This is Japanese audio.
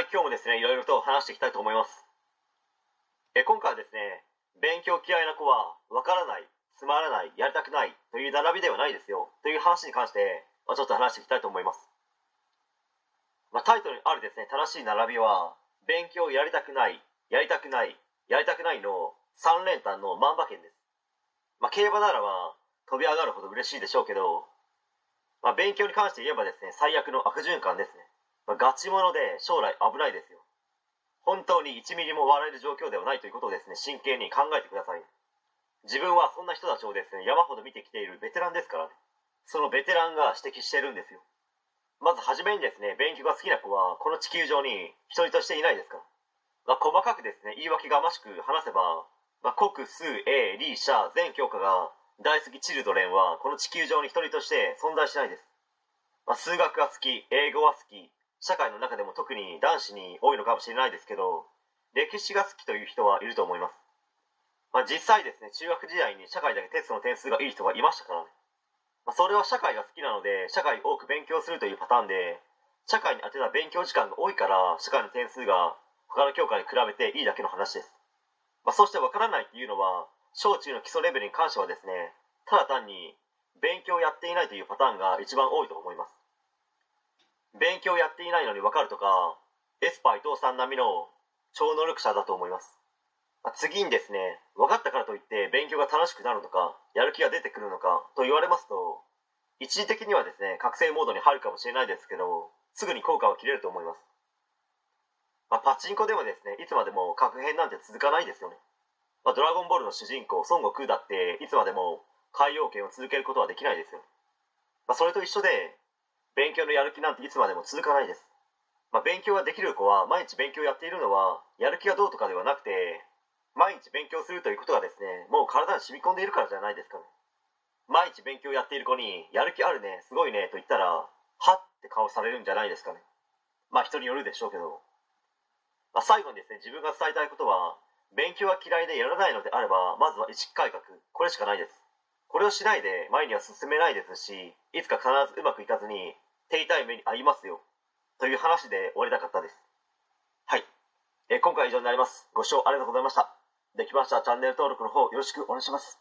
はい、今日もですね、いろいろと話していきたいと思います。え今回はですね、勉強嫌いな子は、わからない、つまらない、やりたくないという並びではないですよ、という話に関して、まあ、ちょっと話していきたいと思います。まあ、タイトルにあるですね、正しい並びは、勉強やりたくない、やりたくない、やりたくないの3連単の万馬券です。まあ、競馬ならば、飛び上がるほど嬉しいでしょうけど、まあ、勉強に関して言えばですね、最悪の悪循環ですね。まあ、ガチモノで将来危ないですよ。本当に1ミリも笑える状況ではないということをですね、真剣に考えてください。自分はそんな人たちをですね、山ほど見てきているベテランですからね。そのベテランが指摘してるんですよ。まずはじめにですね、勉強が好きな子はこの地球上に一人としていないですから。まあ、細かくですね、言い訳がましく話せば、まあ、国、数、英、理、社、全教科が大好きチルドレンはこの地球上に一人として存在しないです。まあ、数学が好き、英語は好き、社会の中でも特に男子に多いのかもしれないですけど歴史が好きという人はいると思います、まあ、実際ですね中学時代に社会だけテストの点数がいい人がいましたからね、まあ、それは社会が好きなので社会多く勉強するというパターンで社会に当てた勉強時間が多いから社会の点数が他の教科に比べていいだけの話です、まあ、そしてわからないっていうのは小中の基礎レベルに関してはですねただ単に勉強をやっていないというパターンが一番多いと思います。勉強やっていないのに分かるとかエスパー伊藤さん並みの超能力者だと思います。次にですね分かったからといって勉強が楽しくなるのかやる気が出てくるのかと言われますと一時的にはですね覚醒モードに入るかもしれないですけどすぐに効果は切れると思います、まあ、パチンコでもですねいつまでも確変なんて続かないですよね、まあ、ドラゴンボールの主人公孫悟空だっていつまでも海洋圏を続けることはできないですよ、まあ、それと一緒で勉強のやる気なんていつまでも続かないです。まあ、勉強ができる子は毎日勉強やっているのはやる気がどうとかではなくて毎日勉強するということがですねもう体に染み込んでいるからじゃないですかね。毎日勉強やっている子にやる気あるねすごいねと言ったらはって顔されるんじゃないですかね。まあ人によるでしょうけど、まあ、最後にですね自分が伝えたいことは勉強が嫌いでやらないのであればまずは意識改革。これしかないです。これをしないで前には進めないですしいつか必ずうまくいかずに手痛い目に遭いますよ。という話で終わりたかったです。はい、えー今回は以上になります。ご視聴ありがとうございました。できましたらチャンネル登録の方よろしくお願いします。